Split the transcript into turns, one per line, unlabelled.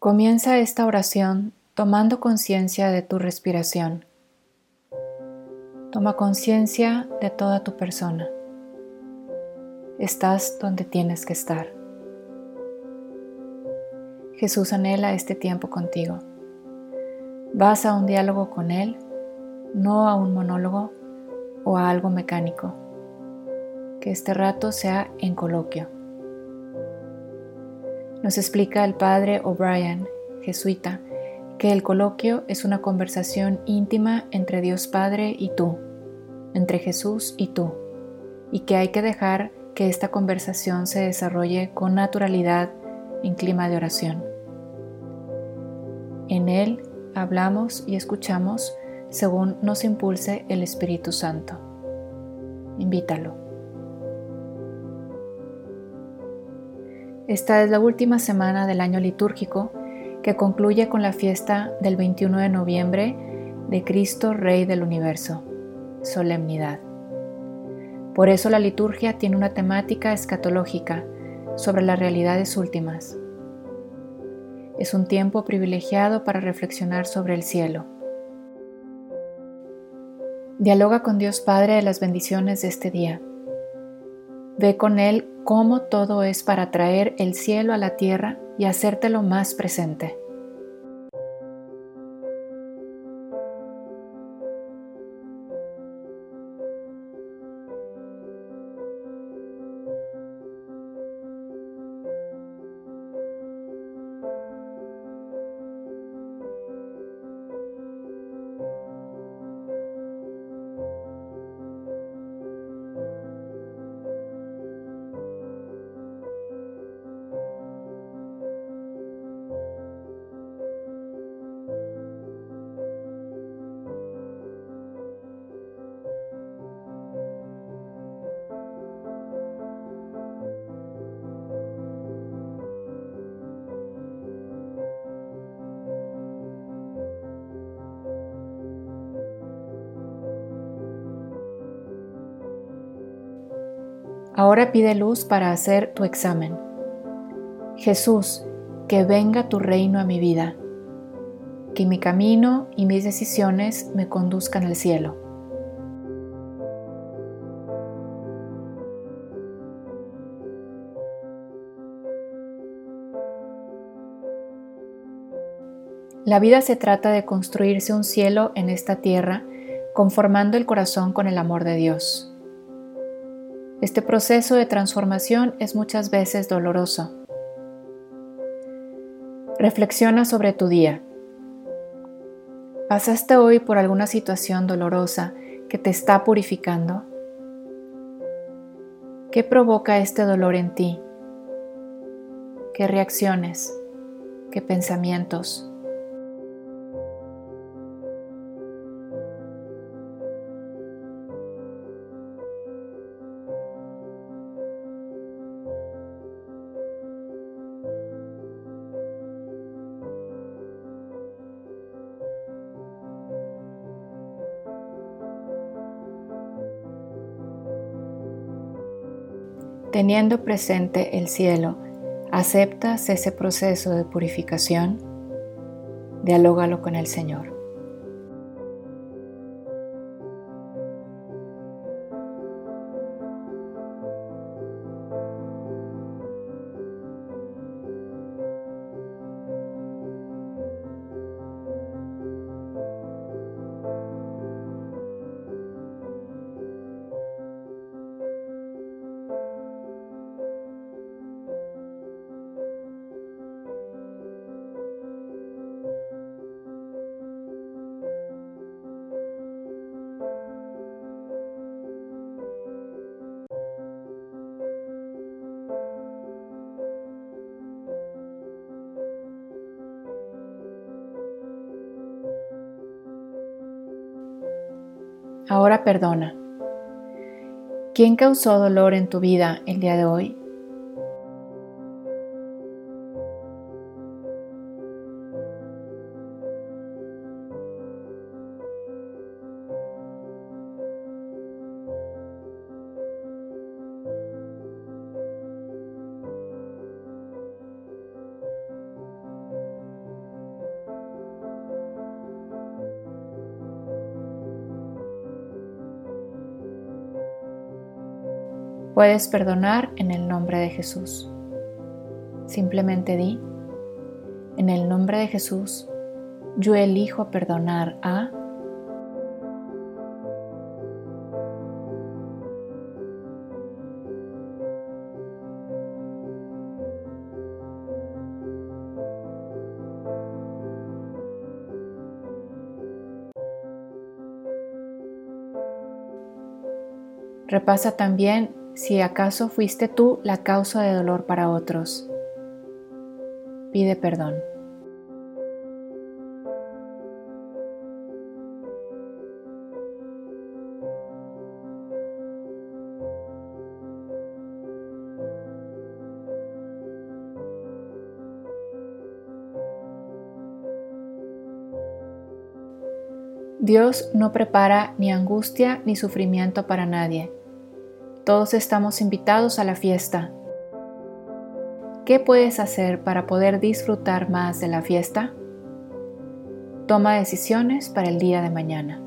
Comienza esta oración tomando conciencia de tu respiración. Toma conciencia de toda tu persona. Estás donde tienes que estar. Jesús anhela este tiempo contigo. Vas a un diálogo con Él, no a un monólogo o a algo mecánico. Que este rato sea en coloquio. Nos explica el padre O'Brien, jesuita, que el coloquio es una conversación íntima entre Dios Padre y tú, entre Jesús y tú, y que hay que dejar que esta conversación se desarrolle con naturalidad en clima de oración. En él hablamos y escuchamos según nos impulse el Espíritu Santo. Invítalo. Esta es la última semana del año litúrgico que concluye con la fiesta del 21 de noviembre de Cristo Rey del Universo, solemnidad. Por eso la liturgia tiene una temática escatológica sobre las realidades últimas. Es un tiempo privilegiado para reflexionar sobre el cielo. Dialoga con Dios Padre de las bendiciones de este día. Ve con Él cómo todo es para traer el cielo a la tierra y hacértelo más presente. Ahora pide luz para hacer tu examen. Jesús, que venga tu reino a mi vida, que mi camino y mis decisiones me conduzcan al cielo. La vida se trata de construirse un cielo en esta tierra, conformando el corazón con el amor de Dios. Este proceso de transformación es muchas veces doloroso. Reflexiona sobre tu día. ¿Pasaste hoy por alguna situación dolorosa que te está purificando? ¿Qué provoca este dolor en ti? ¿Qué reacciones? ¿Qué pensamientos? Teniendo presente el cielo, ¿aceptas ese proceso de purificación? Dialógalo con el Señor. Ahora perdona. ¿Quién causó dolor en tu vida el día de hoy? Puedes perdonar en el nombre de Jesús. Simplemente di, en el nombre de Jesús, yo elijo perdonar a... Repasa también si acaso fuiste tú la causa de dolor para otros. Pide perdón. Dios no prepara ni angustia ni sufrimiento para nadie todos estamos invitados a la fiesta. ¿Qué puedes hacer para poder disfrutar más de la fiesta? Toma decisiones para el día de mañana.